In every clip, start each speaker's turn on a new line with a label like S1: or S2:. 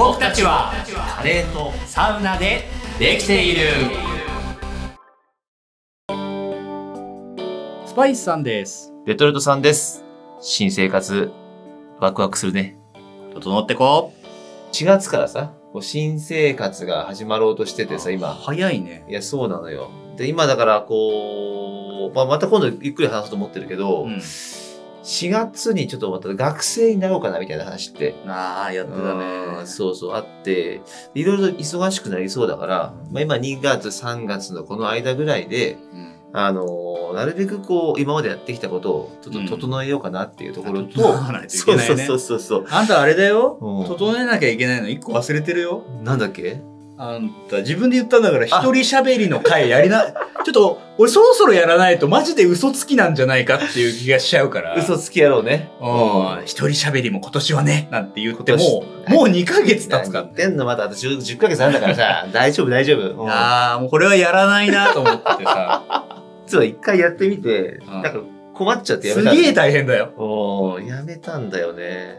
S1: 僕たちはカレーとサウナでできているスパイスさんです
S2: レトルトさんです。新生活、ワクワクするね。
S1: 整ってこ
S2: 4月からさ、こう新生活が始まろうとしててさ、今。
S1: 早いね
S2: いや、そうなのよ。で、今だから、こう、まあ、また今度ゆっくり話そうと思ってるけど、
S1: うん
S2: 4月にちょっとまた学生になろうかなみたいな話って、
S1: ああやってた
S2: うん
S1: ね
S2: そうそう、あって、いろいろ忙しくなりそうだから、まあ、今2月、3月のこの間ぐらいで、
S1: うん。
S2: あのーなるべくこう、今までやってきたことをちょっと整えようかなっていうところと、
S1: 整わないとい
S2: そうそうそうそう。
S1: あんたあれだよ。
S2: うん。
S1: 整えなきゃいけないの一個忘れてるよ。
S2: なんだっけ？
S1: あんた自分で言ったんだから一人喋りの回やりな。ちょっと俺そろそろやらないとマジで嘘つきなんじゃないかっていう気がしちゃうから。
S2: 嘘つきやろうね。
S1: うん。一人喋りも今年はね。なんて言っても
S2: 今
S1: うもう2ヶ月経つから
S2: 何言ってんの？まだあと 10, 10ヶ月あるんだからさ、大丈夫大丈夫。うん。
S1: ああもうこれはやらないなと思っててさ。
S2: 実は一回やってみて、
S1: うん。
S2: なんか困っちゃってやめた。
S1: すげえ大変だよ。
S2: おーやめたんだよね。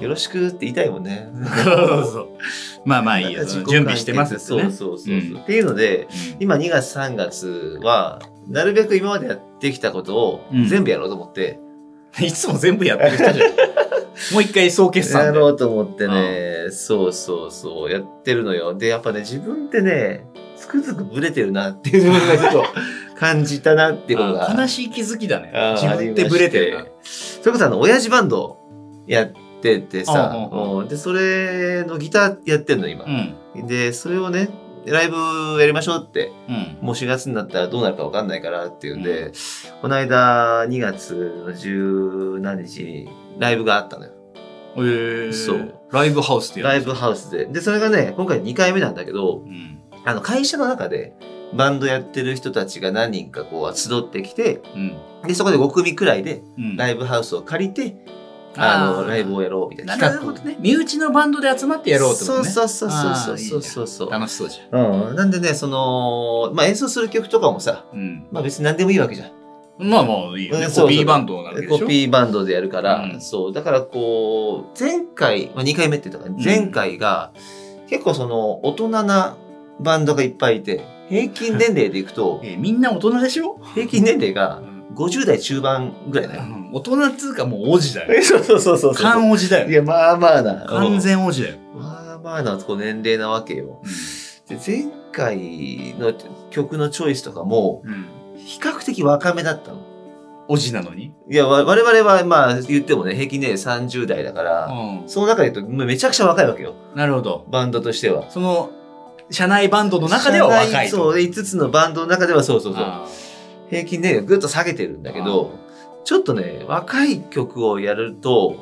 S2: よろしくって言いたいもんね。
S1: そうそう。まあまあいいよ。
S2: 自己
S1: 準備してますね。
S2: そうそうそう、
S1: う。ん。
S2: っていうので、
S1: うん。
S2: 今2月3月は、なるべく今までやってきたことを
S1: うん。
S2: 全部やろうと思って、
S1: いつも全部やってる人じゃん。もう一回総決
S2: や
S1: 算で。
S2: ろうと思ってね、そうそうそう、やってるのよ。で、やっぱね、自分ってね、つくづくブレてるなっていう自分がちょっと感じたなっていうことが。
S1: あ悲しい気づきだね。自分ってブレてるな。
S2: それこそあの、親父バンドやっててさ、
S1: うん
S2: で、それのギターやってんの、今。
S1: う。ん。
S2: で、それをね、ライブやりましょうって、
S1: うん。
S2: もう4月になったらどうなるかわかんないからっていうんで、この間2月の十何日にライブがあったのよ。
S1: えー、
S2: そう。
S1: ライブハウスで
S2: ライブハウスで。で、それがね、今回2回目なんだけど、
S1: うん。
S2: あの、会社の中でバンドやってる人たちが何人かこう集ってきて、
S1: うん。
S2: で、そこで5組くらいで
S1: うん。
S2: ライブハウスを借りて、あの、ライブをやろうみたいな。
S1: な。るほどね。身内のバンドで集まってやろうってことね。
S2: そうそうそうそうそうそう。
S1: 楽しそうじゃん。
S2: うん。なんでね、その、まあ、演奏する曲とかもさ、
S1: うん。
S2: まあ別に何でもいいわけじゃん。
S1: まあまあいいよね。コピーバンドなわけでしょ？
S2: コピーバンドでやるから、
S1: うん。
S2: そう。だからこう、前回、まあ、2回目って言ったから、前回が、結構その、大人なバンドがいっぱいいて、平均年齢でいくと、
S1: えーみんな大人でしょ？
S2: 平均年齢が
S1: うん
S2: 50代中盤ぐらいだよ。
S1: 大人っつうかもう王子だよ
S2: そうそうそうそうそう。
S1: 完王子だよ
S2: いや、まあまあな。
S1: 完全王子だよ
S2: うん。まあまあなこう年齢なわけよ。で前回の曲のチョイスとかも、
S1: うん
S2: 比較的若めだったの。
S1: 王子なのに？
S2: いや、わ我々はまあ言ってもね、平均年齢30代だから、
S1: う
S2: その中で言うとめちゃくちゃ若いわけよ。
S1: んなるほど
S2: バンドとしては。
S1: その社内バンドの中では若いと
S2: そう、5つのバンドの中ではそうそうそう。
S1: あ
S2: 平均年齢をぐっと下げてるんだけど、ちょっとね、若い曲をやると、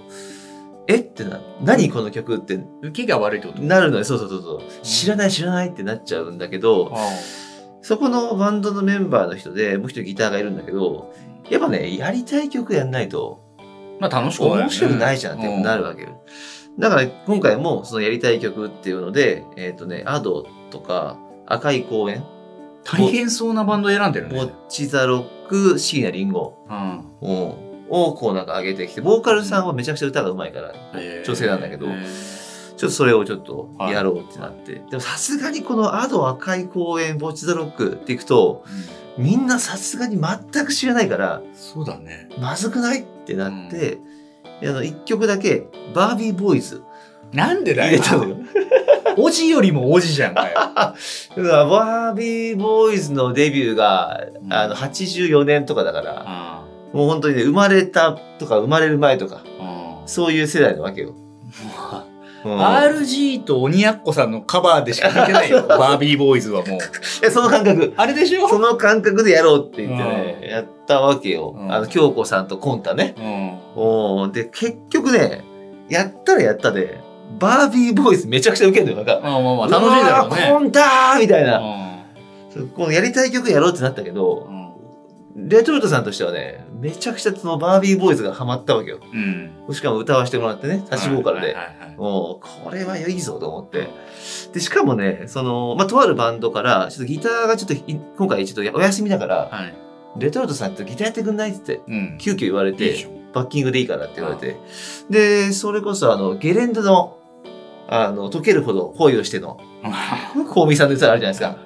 S2: えってな、何この曲って
S1: ー受けが悪いってこと？
S2: なるのよ。そうそうそうそう。知らない知らないってなっちゃうんだけど、
S1: あ
S2: そこのバンドのメンバーの人で、もう一人ギターがいるんだけど、やっぱね、やりたい曲やんないと、
S1: ーまあ楽しくない
S2: 面白くないじゃんってなるわけよ。だから今回もそのやりたい曲っていうので、えっ、とね、アドとか、赤い公園、
S1: 大変そうなバンド選んでるね。
S2: ボッチザロック、シーナリンゴ、
S1: うん。
S2: うんをこうなんか上げてきて、ボーカルさんはめちゃくちゃ歌が上手いから、女性なんだけど、
S1: へ
S2: ちょ
S1: ー
S2: っとそれをちょっとやろうってなって。でもさすがにこのアド赤い公園、ボッチザロックっていくと、みんなさすがに全く知らないから、
S1: そうだね。
S2: まずくないってなって、あの、一曲だけ、バービーボーイズ
S1: なんでだよ。
S2: 入れたのよ。
S1: 王子よりも王子じゃんかよ。
S2: だからバービーボーイズのデビューが、
S1: うん。
S2: あの、84年とかだから、
S1: あ
S2: もう本当にね、生まれたとか生まれる前とか、
S1: あ
S2: そういう世代なわけよ。うん
S1: RG と鬼奴さんのカバーでしか見てないよバービーボーイズはもう。
S2: いやその感覚。
S1: あれでしょ？
S2: その感覚でやろうって言ってね、やったわけよ。
S1: うん。
S2: あの、京子さんとコンタね。
S1: うん。
S2: おーで、結局ね、やったらやったで、バービーボーイズめちゃくちゃウケるのよ。なんか、
S1: まあまあまあ楽しいだろうね
S2: コンターみたいな。
S1: う
S2: そうこのやりたい曲やろうってなったけど、
S1: ん
S2: レトルトさんとしてはね、めちゃくちゃそのバービーボーイズがハマったわけよ。
S1: うん
S2: しかも歌わせてもらってね、立ちボーカルで。もう、これはいいぞと思って。で、しかもね、その、まあ、とあるバンドから、ちょっとギターがちょっとい、今回ちょっとお休みだから、
S1: はい
S2: レトルトさんとギターやってくんないって急遽言われて
S1: いい
S2: バッキングでいいからって言われて。で、それこそあの、ゲレンデのあの、溶けるほど恋をしての、香美さんの歌あるじゃないですか。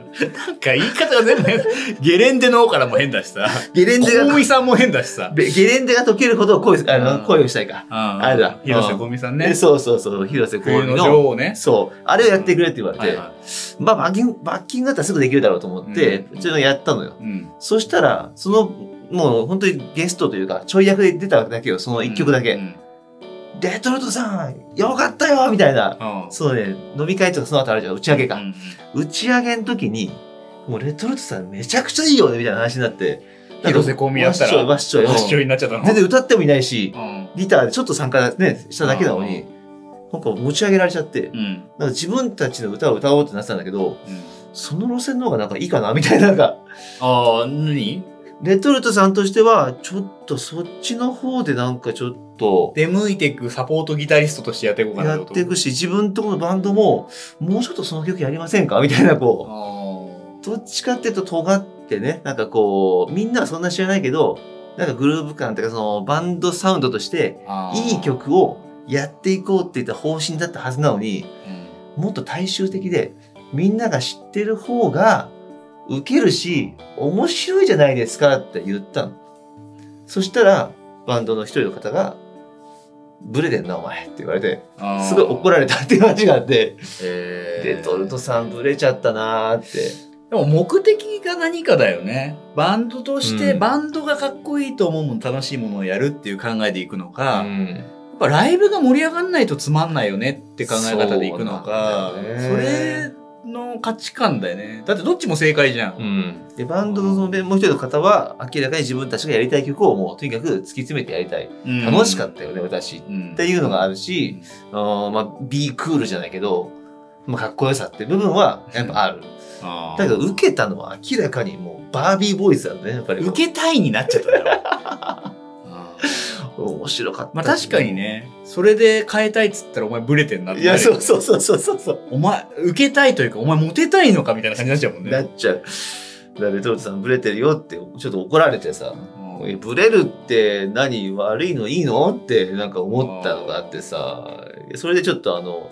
S1: なんか言い方が全部変ゲレンデの方からも変だしさ。
S2: ゲレンデが、
S1: 小見さんも変だしさ。
S2: ゲレンデが溶けるほど恋、あ
S1: うん
S2: の、恋をしたいか。
S1: あ
S2: あれだ
S1: 広瀬香美さんね。
S2: えそうそうそう、広瀬香
S1: 冬の
S2: 美の。
S1: 女王ね。
S2: そう。あれをやってくれって言われて、
S1: はいは
S2: まあ、バッキング、バッキングだったらすぐできるだろうと思って、
S1: うん
S2: ちょっとやったのよ。
S1: い。うん。
S2: そしたら、その、もう本当にゲストというか、ちょい役で出ただけよ、その一曲だけ。
S1: うん
S2: レトルトさん、よかったよみたいな。
S1: うん
S2: そうね、飲み会とかその後あるじゃん、打ち上げか。
S1: うん
S2: 打ち上げの時に、もうレトルトさんめちゃくちゃいいよねみたいな話になって。
S1: 広瀬香美やったら。
S2: わっしょいわっしょい。
S1: になっちゃったの？
S2: 全然歌ってもいないし、
S1: うん。
S2: ギターでちょっと参加ね、しただけなのに、なんか持ち上げられちゃって、
S1: うん。
S2: なんか自分たちの歌を歌おうってなってたんだけど、
S1: うん
S2: その路線の方がなんかいいかなみたいな、なんか、
S1: ああ、何？
S2: レトルトさんとしては、ちょっとそっちの方でなんかちょっと、
S1: 出向いていくサポートギタリストとしてやっていこうかな
S2: やっていくし、自分とこのバンドも、もうちょっとその曲やりませんか？みたいな、こう、
S1: あ
S2: どっちかっていうと尖ってね、なんかこう、みんなはそんな知らないけど、なんかグルーヴ感とかそのバンドサウンドとして、いい曲をやっていこうって言った方針だったはずなのに、
S1: うん。
S2: もっと大衆的で、みんなが知ってる方が、受けるし、面白いじゃないですかって言ったの。そしたら、バンドの一人の方が、ブレてんな、お前って言われて、すごい怒られたっていう話があって、
S1: えー
S2: レトルトさんブレちゃったなーって。
S1: でも目的が何かだよね。バンドとして、
S2: うん
S1: バンドがかっこいいと思うもの、楽しいものをやるっていう考えでいくのか、やっ
S2: ん。
S1: ぱライブが盛り上がんないとつまんないよねって考え方でいくのか、
S2: そね
S1: それの価値観だよね。だってどっちも正解じゃん。
S2: うん。で、バンドのそのもう一人の方は、明らかに自分たちがやりたい曲をもうとにかく突き詰めてやりたい。
S1: うん
S2: 楽しかったよね、私。
S1: うん
S2: っていうのがあるし、あーまあ、ビークールじゃないけど、まあ、かっこよさって部分はやっぱある。だけど、受けたのは明らかにもう、バービーボーイズだね、やっぱり。
S1: 受けたいになっちゃっただろ。
S2: 白かった。
S1: まあ確かに。ね、それで変えたいっつったらお前ブレてんなって
S2: いや、そうそうそうそうそうそう。
S1: お前、受けたいというか、お前モテたいのかみたいな感じになっちゃうもんね。
S2: なっちゃう。だレトルトさんブレてるよって、ちょっと怒られてさ、
S1: うん
S2: えブレるって何悪いの？いいの？ってなんか思ったのがあってさ、それでちょっとあの、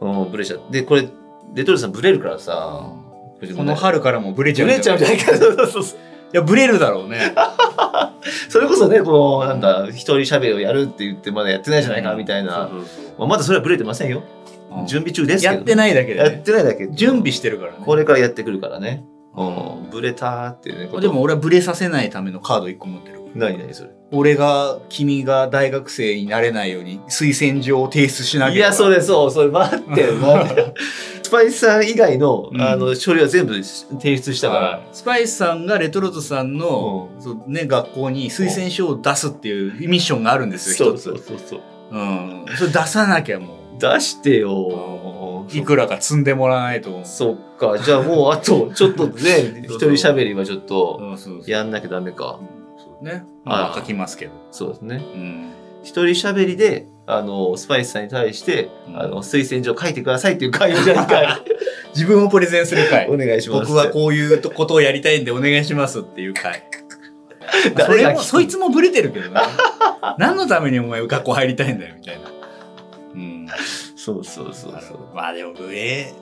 S2: うん、ブレちゃって。で、これ、レトルトさんブレるからさ、
S1: この春からもブレちゃう
S2: ブレちゃうんじゃないか。そうそうそうそう
S1: いや、ブレるだろうね。
S2: それこそね、こう、なんだ、一人喋りをやるって言ってまだやってないじゃないか、みたいな。まあまだそれはブレてませんよ。
S1: うん
S2: 準備中ですけど、
S1: やってないだけで
S2: やっ
S1: ね。
S2: てないだけ。
S1: 準備してるからね。
S2: これからやってくるからね。
S1: う
S2: うん。ブレたーっていうね。
S1: でも、俺はブレさせないためのカード1個持ってる。
S2: 何何それ？
S1: 俺が、君が大学生になれないように推薦状を提出しなきゃ。
S2: いや、それそう、それ待って、待って。スパイスさん以外の、
S1: うん
S2: あの、書類は全部提出したから。
S1: スパイスさんがレトルトさんの、そうね、学校に推薦書を出すっていうミッションがあるんですよ、一つ。
S2: そうそうそう。
S1: うん。それ出さなきゃも
S2: 出してよ
S1: う、いくらか積んでもらわないと。
S2: そっか。じゃあもう、あと、ちょっとね、一人喋りはちょっと、
S1: うん、そうそう。
S2: やんなきゃダメか。
S1: そうね。まあ、書きますけど。
S2: そうですね。
S1: うん。
S2: 一人喋りで、あの、スパイスさんに対して、
S1: うん
S2: あの、推薦状書いてくださいっていう会をじゃあ一回、
S1: 自分をプレゼンする回。
S2: お願いします。
S1: 僕はこういうことをやりたいんでお願いしますっていう回。それも、そいつもブレてるけどね。何のためにお前学校入りたいんだよ、みたいな。うん。
S2: そうそうそうそ
S1: どまあでも、ブレ、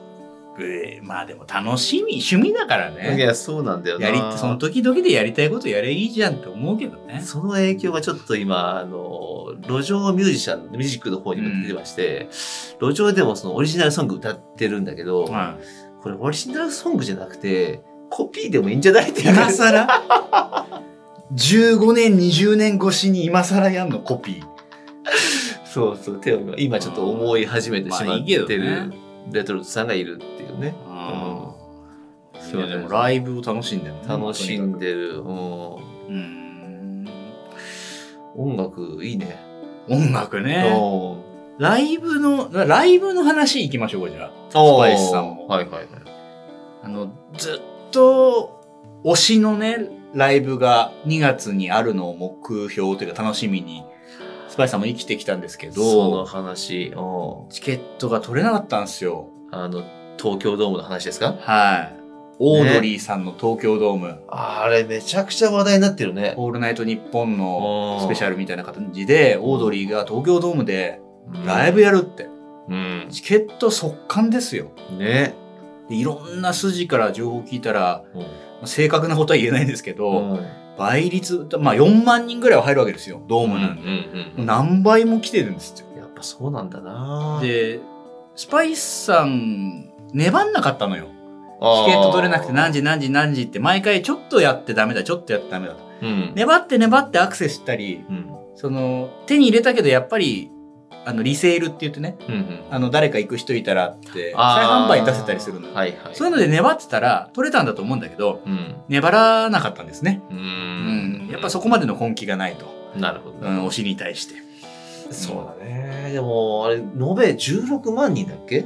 S1: まあでも楽しみ、趣味だから
S2: う。い
S1: ね。
S2: や、そうなんだよな。
S1: やり、その時々でやりたいことやればいいじゃんって思うけどね。
S2: その影響がちょっと今、あの、路上ミュージシャン、ミュージックの方にも出てまして、路上でもそのオリジナルソング歌ってるんだけど、
S1: は
S2: これオリジナルソングじゃなくて、コピーでもいいんじゃないって
S1: い。今更 ?15 年、20年越しに今更やんのコピー。
S2: そうそう、手を今今ちょっと思い始めてしまってる
S1: ね
S2: レトルトさんがいるっていうね。
S1: いやでもライブを楽しんでるね
S2: 楽しんでる。うん
S1: うん。
S2: 音楽いいね。
S1: 音楽ね。
S2: お
S1: ライブの、ライブの話行きましょうか、じゃあ。
S2: ス
S1: パイスさんも
S2: はいはいはい。
S1: あの、ずっと、推しのね、ライブが2月にあるのを目標というか楽しみに、スパイスさんも生きてきたんですけ
S2: その
S1: ど、
S2: 話、お
S1: チケットが取れなかったんですよ。
S2: あの、東京ドームの話ですか？
S1: はい。オードリーさんの東京ドーム、
S2: あれめちゃくちゃ話題になってるね。
S1: オールナイトニッポンの
S2: お
S1: スペシャルみたいな感じで、オードリーが東京ドームでライ
S2: ブ
S1: ブやるって。
S2: うん。
S1: チケット速乾ですよ。
S2: ね。
S1: でいろんな筋から情報聞いたら、
S2: うん。
S1: 正確なことは言えないんですけど、
S2: うん。
S1: 倍率、まあ4万人ぐらいは入るわけですよ、ドームなんで。
S2: うんうん。
S1: 何倍も来てるんですよ。
S2: やっぱそうなんだな
S1: で、スパイスさん、粘んなかったのよ。
S2: チ
S1: チケット取れなくて何時何時何時って毎回ちょっとやってダメだ、ちょっとやってダメだと。
S2: うん。
S1: 粘って粘ってアクセスしたり、
S2: うん。
S1: その、手に入れたけどやっぱり、あの、リセールって言ってね、
S2: うんうん。
S1: あの、誰か行く人いたらって、再販売に出せたりするのよ。
S2: はいはい。
S1: そういうので粘ってたら取れたんだと思うんだけど、
S2: うん。
S1: 粘らなかったんですね。
S2: う
S1: うんん。やっぱそこまでの根気がないと。
S2: なるほど。
S1: うん、推しに対して。
S2: そうだね。でも、あれ、延べ16万人だっけ？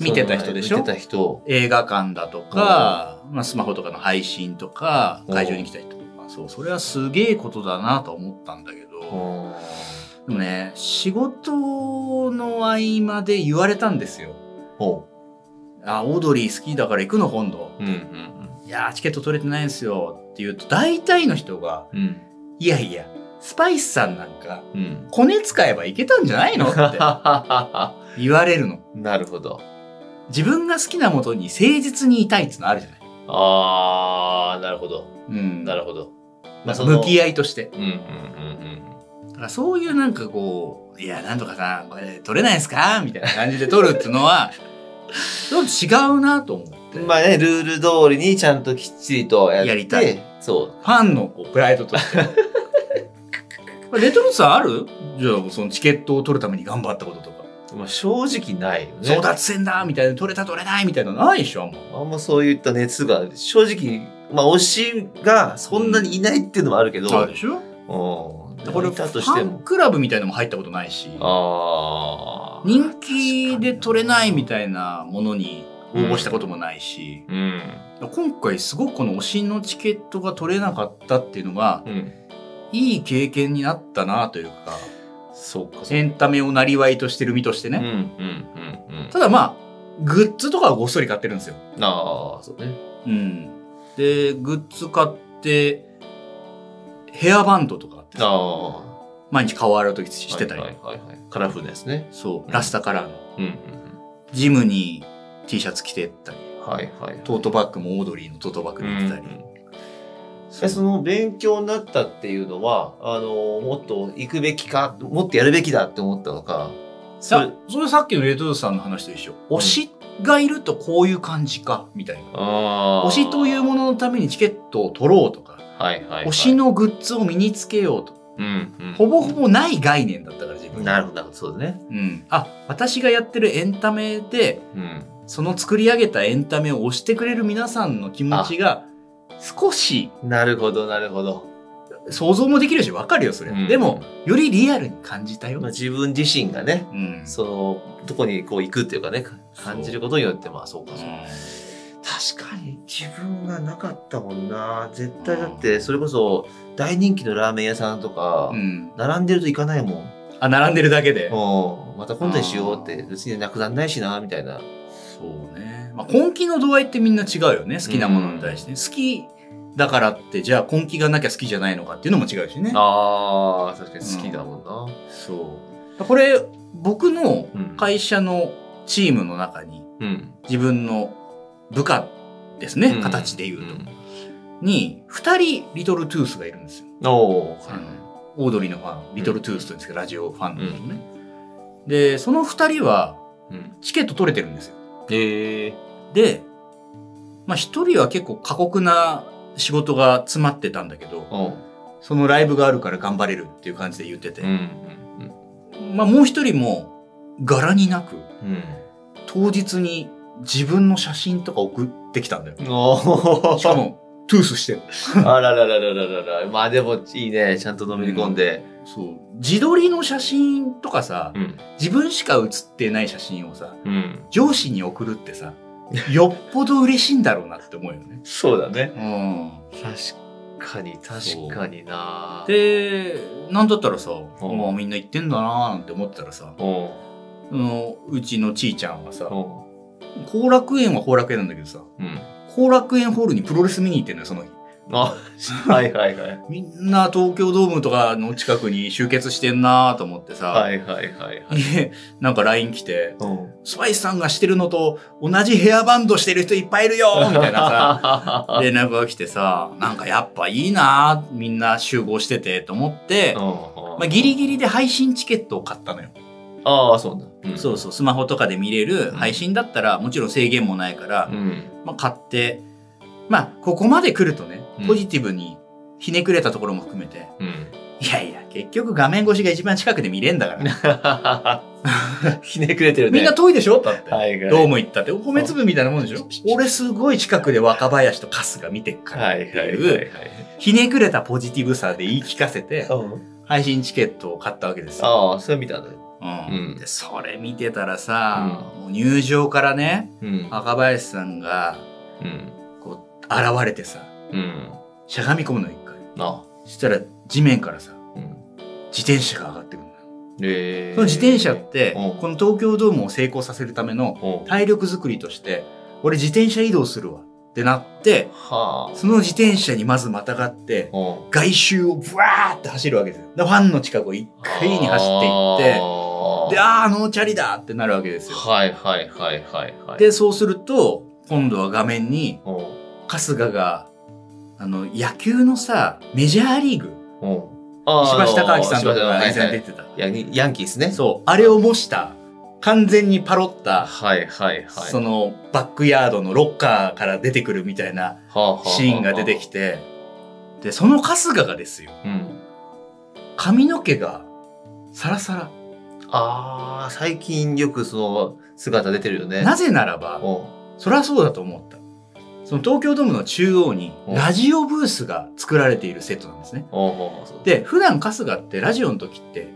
S1: 見てた人でしょ？
S2: 見てた人。
S1: 映画館だとか、まあ、スマホとかの配信とか、
S2: うん
S1: 会場に来た人とか、そう、それはすげえことだなと思ったんだけど、でもね、仕事の合間で言われたんですよ。
S2: ほ
S1: あ、オードリー好きだから行くの今度。
S2: う。うんうん
S1: いやー、チケット取れてないんですよ。って言うと、大体の人が、
S2: うん。うん。
S1: いやいや、スパイスさんなんか、
S2: うん。
S1: コネ使えばいけたんじゃないの？って 言われるの。
S2: なるほど。
S1: 自分が好きなもとに誠実にいたいっていうのあるじゃない。
S2: あー、なるほど。
S1: うん。
S2: なるほど。
S1: なんか向き
S2: 合
S1: 合いとして。
S2: うんうんうん
S1: だからそういうなんかこう、いや、なんとかさん、これ取れないですかみたいな感じで取るっていうのは、ちょっと違うなと思って。
S2: うん。まあね、ルール通りにちゃんときっちりとや。
S1: やりたい。
S2: そ
S1: ファンのこうプライドとして。レトルトさんある？じゃあ、そのチケットを取るために頑張ったことと。
S2: まあ正直ないよね。
S1: 争奪戦だみたいな、取れた取れないみたいなのないでしょ、もう。
S2: あんまそういった熱が、正直、まあ推しがそんなにいないっていうのもあるけど、
S1: あるでしょ？
S2: うん。
S1: これ、
S2: い
S1: フ
S2: たとしても。
S1: ァンクラブみたいなのも入ったことないし、
S2: ああ。
S1: 人気で取れないみたいなものに応募したこともないし、
S2: うん。
S1: 今回すごくこの推しのチケットが取れなかったっていうのが、
S2: うん。
S1: いい経験になったなというか、エンタメをなりわいとしてる身として
S2: か。
S1: ね。
S2: うん、うん、うん、うん。
S1: ただまあ、グッズとかはごっそり買ってるんですよ。
S2: ああ、そうね。
S1: うん。で、グッズ買って、ヘアバンドとかあ
S2: ああ。
S1: 毎日顔洗うときしてたり、
S2: はい、はい、はいはい。カラフルなやつね。
S1: そう、ラスタカラーの。
S2: うん、うん、
S1: ジムに T シャツ着てったり、
S2: うん。はい、はい。
S1: トートバッグもオードリーのトートバッグで着てたり。
S2: えその勉強になったっていうのは、あの、もっと行くべきか、もっとやるべきだって思ったのか、そ
S1: さ
S2: れ、
S1: それさっきのレトルトさんの話と一緒。推しがいるとこういう感じか、みたいな。推しというもののためにチケットを取ろうとか、
S2: はい、はい、はい。
S1: 推し、のグッズを身につけようと。
S2: うん、うん。
S1: ほぼほぼない概念だったから自分。
S2: なるほど、そうだね。
S1: うん。あ、私がやってるエンタメで、
S2: うん。
S1: その作り上げたエンタメを推してくれる皆さんの気持ちが、少し
S2: なるほど、なるほど。
S1: 想像もできるしわかるよ、それ。
S2: うん
S1: でも、よりリアルに感じたよ。
S2: まあ、自分自身がね、
S1: うん。
S2: その、どこにこう行くっていうかね、感じることによって、まあそうか、そう確かに自分がなかったもんな。絶対だって、それこそ大人気のラーメン屋さんとか
S1: う、ん。
S2: 並んでると行かないもん。
S1: あ、並んでるだけで。
S2: うん。また今度にしようって、別になくなんないしな、みたいな。
S1: そうね。まあ、根気の度合いってみんな違うよね。好きなものに対して。好きだからって、じゃあ根気がなきゃ好きじゃないのかっていうのも違うしね。
S2: ああ、確かに好きだもんな。
S1: そう。これ、僕の
S2: うん。
S1: 会社のチームの中に、
S2: うん。
S1: 自分の部下ですね、
S2: うん
S1: 形で言うと。
S2: ん
S1: に、二人リトルトゥースがいるんですよ。
S2: おー、
S1: あのオードリーのファン、リトルトゥースというんですけど、ラジオファンの人ね。で、その二人は
S2: うん。
S1: チケット取れてるんですよ。
S2: へえ。
S1: で、まあ一人は結構過酷な仕事が詰まってたんだけど、
S2: お
S1: そのライブがあるから頑張れるっていう感じで言ってて
S2: うん。う、ん。
S1: まあもう一人も柄になく、
S2: うん。
S1: 当日に自分の写真とか送ってきたんだよ。しかも、トゥースしてる。
S2: あららららららら。まあでもいいね。ちゃんとのめり込んで。
S1: そう。自撮りの写真とかさ、
S2: うん。
S1: 自分しか写ってない写真をさ、
S2: うん。
S1: 上司に送るってさ、よっぽど嬉しいんだろうなって思うよね。
S2: そうだね。
S1: うん。
S2: 確かに、確かにな。
S1: で、なんだったらさ、
S2: うん
S1: まあみんな言ってんだなーなんて思ってたらさ、
S2: おう
S1: あのうちのちーちゃんはさ、後楽園は後楽園なんだけどさ、
S2: うん。
S1: 後楽園ホールにプロレス見に行ってんのよ、その日。
S2: あ、はいはいはい。
S1: みんな東京ドームとかの近くに集結してんなと思ってさ、
S2: はいはいはいはい。
S1: なんか LINE 来て、
S2: うん
S1: スパイスさんがしてるのと同じヘアバンドしてる人いっぱいいるよみたいなさ、
S2: さ
S1: 連絡が来てさ、なんかやっぱいいなみんな集合しててと思って、まあ、ギリギリで配信チケットを買ったのよ。
S2: ああ、そうだ。
S1: そうそう、スマホとかで見れる配信だったら、もちろん制限もないから、
S2: うん。
S1: まあ、買って、まあ、ここまで来るとね
S2: うん、
S1: ポジティブにひねくれたところも含めて、
S2: うん。
S1: いやいや、結局画面越しが一番近くで見れんだから。
S2: ひねくれてるね。
S1: みんな遠いでしょ？だって。
S2: はいはい。
S1: どうも行ったって、米粒みたいなもんでしょ？俺すごい近くで若林と春日見てっから。
S2: はいはいはいはい。
S1: ひねくれたポジティブさで言い聞かせて、
S2: うん
S1: 配信チケットを買ったわけですよ。
S2: ああ、それ見たんだよ。
S1: うん
S2: うん
S1: で、それ見てたらさ、もう入場からね、
S2: うん。
S1: 若林さんが、
S2: うん。
S1: こう、現れてさ、
S2: うん。
S1: しゃがみ込むの一回。
S2: あ
S1: そしたら地面からさ、
S2: うん。
S1: 自転車が上がってくる。
S2: ええ。
S1: その自転車って、
S2: うん
S1: この東京ドームを成功させるための
S2: うん
S1: 体力作りとして、俺自転車移動するわってなって、
S2: はあ。
S1: その自転車にまずまたがって、
S2: うん。
S1: 外周をブワーって走るわけですよ。でファンの近くを一回に走っていって、で、あー、ノーチャリだってなるわけですよ。
S2: はいはいはいはいはい。
S1: で、そうすると、今度は画面に、
S2: うん、
S1: 春日が、あの、野球のさ、メジャーリーグ、
S2: うん。あ
S1: 石橋貴明さんとかが以
S2: はいはい
S1: 前出てた。
S2: ヤンヤンキースね。
S1: そう、あれを模した、完全にパロった、
S2: はいはいはい。
S1: そのバックヤードのロッカーから出てくるみたいな
S2: はあはあはあ
S1: シーンが出てき。て、で、その春日がですよ、
S2: うん。
S1: 髪の毛がサラサラ。
S2: ああ、最近よくその姿出てるよね。
S1: なぜならば、
S2: お
S1: そりゃそうだと思った。その東京ドームの中央に
S2: うん
S1: ラジオブースが作られているセットなんですね。で、普段春日ってラジオの時って、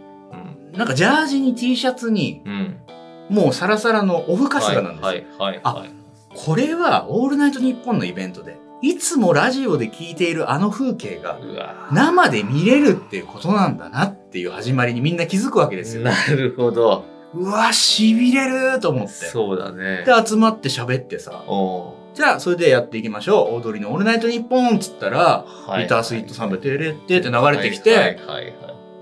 S2: うん。
S1: なんかジャージに T シャツに
S2: うん。
S1: もうサラサラのオフ春日なんですよ。あ
S2: はい
S1: これはオールナイトニッポンのイベントで、いつもラジオで聞いているあの風景が生で見れるっていうことなんだなっていう始まりにみんな気づくわけですよ。
S2: なるほど。
S1: うわ、痺れると思って。
S2: そうだね。
S1: で、集まって喋ってさ、
S2: お
S1: じゃあそれでやっていきましょう。踊りのオールナイトニッポンっつったら、
S2: はい
S1: ギタースイートサンバテレってって流れてきて、
S2: はいはいはいはい。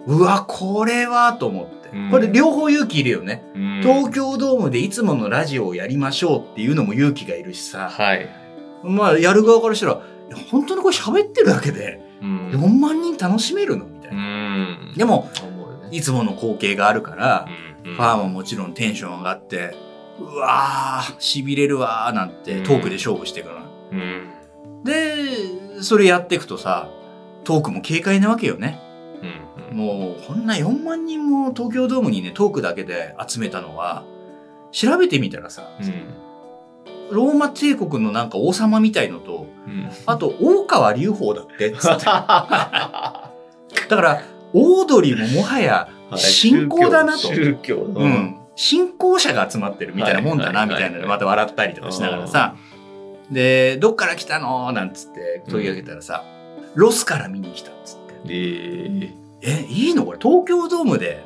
S1: うわ、これはと思って
S2: うん。
S1: これ両方勇気いるよね。
S2: うん
S1: 東京ドームでいつものラジオをやりましょうっていうのも勇気がいるしさ、
S2: はい。
S1: まあやる側からしたら、本当にこれ喋ってるだけで
S2: うん
S1: 4万人楽しめるの？みたいうな。
S2: ん。
S1: でも、いつもの光景があるから、
S2: うん
S1: ファンももちろんテンション上がって、うわー、痺れるわーなんてトークで勝負していくの。
S2: うん。
S1: で、それやっていくとさ、トークも軽快なわけよね。
S2: うん。
S1: もう、こんな4万人も東京ドームにね、トークだけで集めたのは、調べてみたらさ、
S2: うん。
S1: ローマ帝国のなんか王様みたいのと、
S2: うん。
S1: あと、大川隆法だって、つって。だから、オードリーももはや、信仰だなと。
S2: 宗教の。
S1: う。ん。信仰者が集まってるみたいなもんだな、
S2: はい
S1: みたいなのまた笑ったりとかしながらさ。で、どっから来たの？なんつって問い上げたらさ、ロスから見に来たっつって。
S2: え
S1: え、いいのこれ？東京ドームで、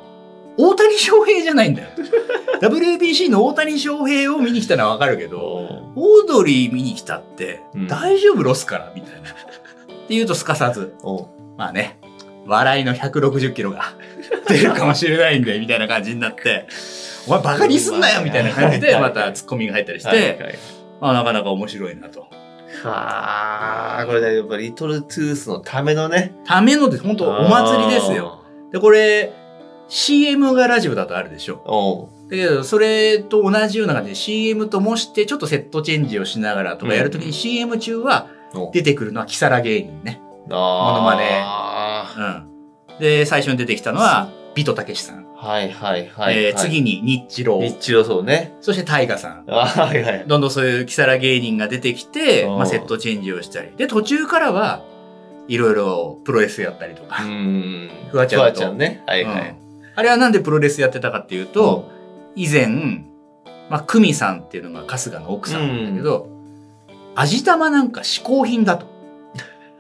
S1: 大谷翔平じゃないんだよ。WBC の大谷翔平を見に来たのはわかるけ
S2: ー。
S1: ど、
S2: お
S1: オードリー見に来たって
S2: うん、
S1: 大丈夫ロスから？みたいな。って言うとすかさず、
S2: お
S1: まあね、笑いの160キロが出るかもしれないんで、みたいな感じになって、お前バカにすんなよみたいな感じで、またツッコミが入ったりして、
S2: はいはい
S1: まあなかなか面白いなと。
S2: はあ、これね、やっぱリトルトゥースのためのね。
S1: ためので、本当お祭りですよ。で、これ、CM がラジオだとあるでしょ。だけど、それと同じような感じで CM と模して、ちょっとセットチェンジをしながらとかやるときに CM 中は
S2: お
S1: 出てくるのはキサラ芸人ね。
S2: モノ
S1: マネ
S2: あ
S1: うん。で、最初に出てきたのは、ビトたけしさん。
S2: ーはいはいはい、はい。
S1: えー次に、ニッチロー。
S2: 日露そうね。
S1: そして、タイガさん。
S2: はいはい。
S1: どんどんそういうキサラ芸人が出てきて、
S2: うん
S1: まあ、セットチェンジをしたり。で、途中からは、いろいろプロレスやったりとか。
S2: うん。
S1: フワちゃんと
S2: フワちゃんね。はいはい。
S1: うんあれはなんでプロレスやってたかっていうと、以前、まあ、クミさんっていうのが春日の奥さんなんだけど、味玉なんか嗜好品だと。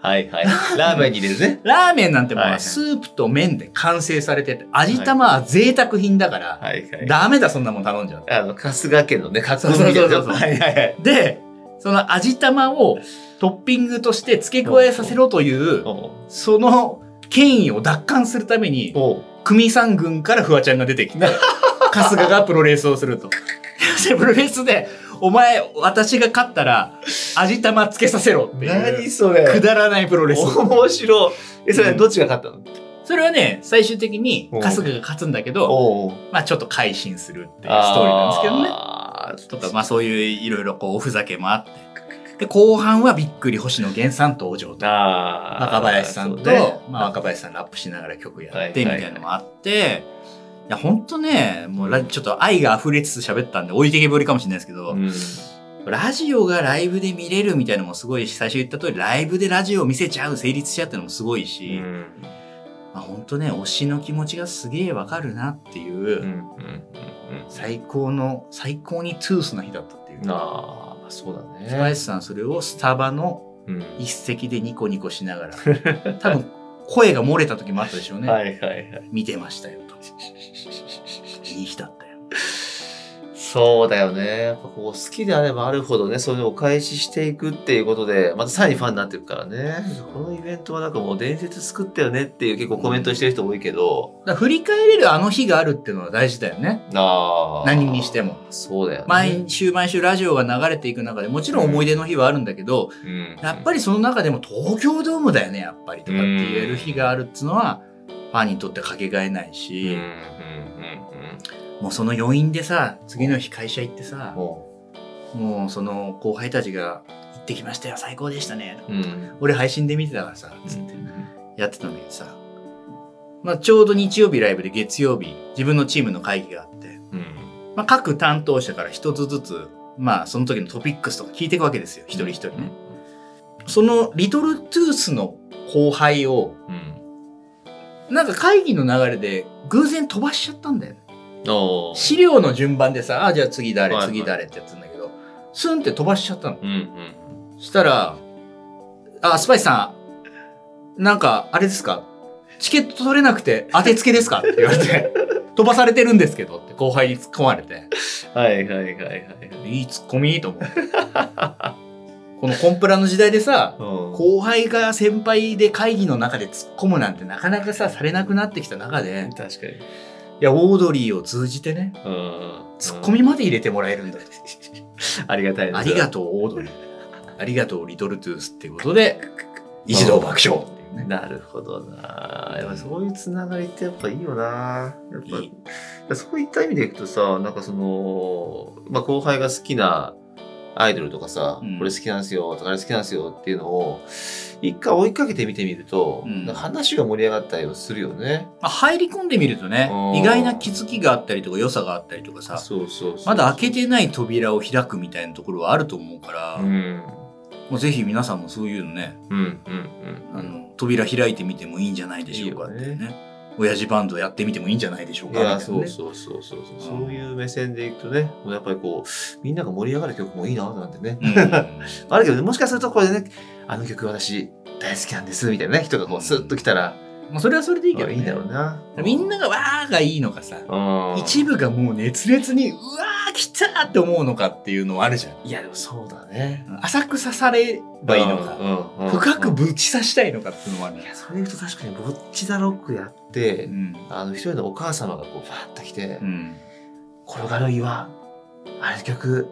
S2: はいはい。ラーメンに入れるね。
S1: ラーメンなんてもの
S2: は
S1: はいスープと麺で完成されてて、味玉は贅沢品だから、
S2: はいはい。
S1: ダメだそんなもん頼んじゃう。
S2: あの、春日家のね、カツ
S1: そうそうそうそう
S2: はいはいはい。
S1: で、その味玉をトッピングとして付け加えさせろという、
S2: お
S1: その権威を奪還するために、
S2: お
S1: 組さん軍からフワちゃんが出てきて、春日がプロレースをすると。で プロレースで、お前、私が勝ったら、味玉つけさせろっていう、
S2: 何それ
S1: くだらないプロレス。
S2: 面白い。え、それ
S1: うん
S2: どっちが勝ったの？
S1: それはね、最終的に
S2: うん
S1: 春日が勝つんだけど、
S2: お
S1: まあちょっと改心するっていうストーリーなんですけどね。とか、まあそういういろいろこうおふざけもあって。で、後半はびっくり星野源さん登場と。若林さんと、
S2: ね
S1: まあ若林さんラップしながら曲や
S2: はい
S1: ってみたいなのもあって、いや、ほんとね、もうラちょっと愛が溢れつつ喋ったんで置いてけぼりかもしれないですけど、
S2: うん
S1: ラジオがライブで見れるみたいなのもすごいし、最初言った通りライブでラジオを見せちゃう、成立しちゃうってのもすごいし、
S2: うん
S1: まあほんとね、推しの気持ちがすげえわかるなっていう、
S2: うん
S1: 最高の、最高にトゥースな日だったっていう。
S2: うんああそうだね
S1: スパイスさんそれをスタバの
S2: うん
S1: 一席でニコニコしながら、多分声が漏れた時もあったでしょうね。
S2: はいはいはい
S1: 見てましたよと。いい日だったよ。
S2: そうだよね。やっぱこう好きであればあるほどね、そういうのをお返ししていくっていうことで、またさらにファンになっていくからね。このイベントはなんかもう伝説作ったよねっていう結構コメントしてる人多いけど、
S1: だから振り返れるあの日があるっていうのは大事だよね。
S2: ああ。
S1: 何にしても。
S2: そうだよね。
S1: 毎週毎週ラジオが流れていく中でもちろん思い出の日はあるんだけど、
S2: うん、
S1: やっぱりその中でも東京ドームだよね、やっぱりとかって言える日があるっていうのは、ファンにとってかけがえないし、
S2: うん、
S1: もうその余韻でさ、次の日会社行って
S2: うん。
S1: さ、
S2: も
S1: もうその後輩たちが行ってきましたよ、最高でしたね。
S2: う、うん。
S1: 俺配信で見てたからさ、つって
S2: うん
S1: やってたんだけどさ、まあちょうど日曜日ライブで月曜日、自分のチームの会議があって、
S2: うん。
S1: まあ各担当者から一つずつ、まあその時のトピックスとか聞いていくわけですよ、一人一人ね。そのリトルトゥースの後輩を、
S2: うん。
S1: なんか会議の流れで偶然飛ばしちゃったんだよね。資料の順番でさ、あ、じゃあ次誰、
S2: はいはい
S1: 次誰ってやつんだけど、スンって飛ばしちゃったの。
S2: うん、うん。
S1: したら、あ、スパイスさん、なんか、あれですか？チケット取れなくて当てつけですか？って言われて、飛ばされてるんですけどって後輩に突っ込まれて、
S2: はいはいはいはい。
S1: いい突っ込みと思って。このコンプラの時代でさ、
S2: うん
S1: 後輩が先輩で会議の中で突っ込むなんてなかなかさ、されなくなってきた中で、
S2: 確かに。
S1: いや、オードリーを通じてね、
S2: うん。
S1: ツッコミまで入れてもらえるんだと。
S2: ありがたい
S1: ありがとう、オードリー。ありがとう、リトルトゥースっていうことで、一同爆笑。
S2: なるほどな。やっぱそういうつながりってやっぱいいよな。やっぱ
S1: いい
S2: そういった意味でいくとさ、なんかその、まあ、後輩が好きなアイドルとかさ、
S1: うん
S2: これ好きなんですよとかあれ好きなんですよっていうのを一回追いかけてみてみると、
S1: うん
S2: 話が盛り上がったりはするよね。
S1: まあ、入り込んでみるとね
S2: うん、
S1: 意外な気づきがあったりとか良さがあったりとかさ、
S2: そうそう
S1: まだ開けてない扉を開くみたいなところはあると思うから、
S2: うん。
S1: もうぜひ皆さんもそういうのね、
S2: うんうんうん。
S1: あの、扉開いてみてもいいんじゃないでしょうかっていう
S2: いいよ
S1: ね。親父バンドやってみてもいいんじゃないでしょうかね
S2: そうそうそうそうそう。そういう目線でいくとね、もうやっぱりこう、みんなが盛り上がる曲もいいな、なんてね。
S1: うん
S2: あるけどね、もしかするとこれでね、あの曲私大好きなんです、みたいなね、人がこうスッと来たら、
S1: まあそれはそれでいいけどね。
S2: いいんだろうな。
S1: みんながわーがいいのかさ、
S2: うん。
S1: 一部がもう熱烈に、うわー来たーって思うのかっていうのはあるじゃん。
S2: いや、でもそうだね。
S1: 浅く刺さればいいのか、
S2: うんうん
S1: 深く
S2: い
S1: ぶち刺したいのかっていうのもある
S2: や、それ言うと確かに、ぼっちだロックやって、
S1: うん。
S2: あの、一人のお母様がこう、ファーッと来て
S1: う、ん。
S2: 転がる岩、あれの曲、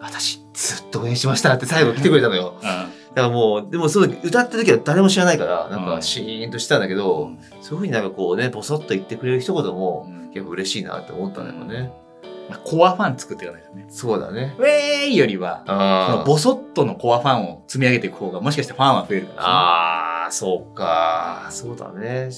S2: 私、ずっと応援しましたって最後来てくれたのよ。だからもう、でもその歌ってる時は誰も知らないから、なん
S1: うん
S2: かシーンとしたんだけど、そういうふうになんかこうね、ボソッと言ってくれる一言も、
S1: うん
S2: やっぱ嬉しいなって思ったんだよね。
S1: まあコアファン作っていかないとね。
S2: そうだね。
S1: ウェーイよりは、そ
S2: あ
S1: のボソッとのコアファンを積み上げていく方が、もしかしてファンは増えるかもしれない
S2: あー、そうか。そうだね。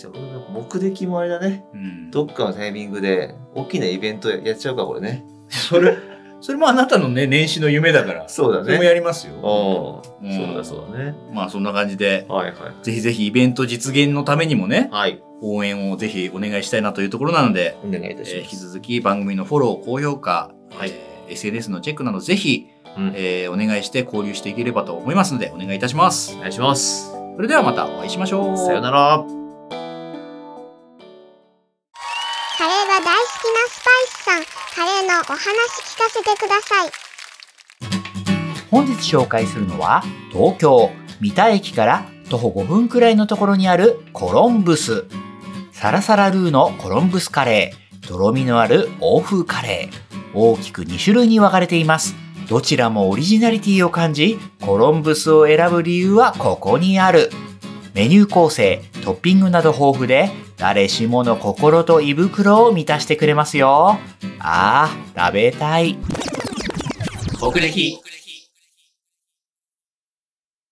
S2: 目的もあれだね。
S1: うん。
S2: どっかのタイミングで、大きなイベントやっちゃうか、これね。
S1: それ、それもあなたのね、年始の夢だから。
S2: そうだ
S1: それも
S2: ね。
S1: やりますよ。
S2: うん。
S1: うん
S2: そうだそうだね。
S1: まあそんな感じで、
S2: はいはい。
S1: ぜひぜひイベント実現のためにもね、
S2: はい。
S1: 応援をぜひお願いしたいなというところなので、
S2: お願いい
S1: えー
S2: たします。
S1: 引き続き番組のフォロー、高評価、
S2: はい
S1: えー SNS のチェックなどぜひ、
S2: うん
S1: えーお願いして交流していければと思いますので、お願いいたします
S2: お。願いします。
S1: それではまたお会いしましょう。
S2: さよなら。
S3: お話聞かせてください。
S4: 本日紹介するのは東京三田駅から徒歩5分くらいのところにあるコロンブス。サラサラルーのコロンブスカレー。とろみのある欧風カレー。大きく2種類に分かれています。どちらもオリジナリティを感じコロンブスを選ぶ理由はここにある。メニュー構成トッピングなど豊富で誰しもの心と胃袋を満たしてくれますよ。ああ食べたい。
S5: 国歴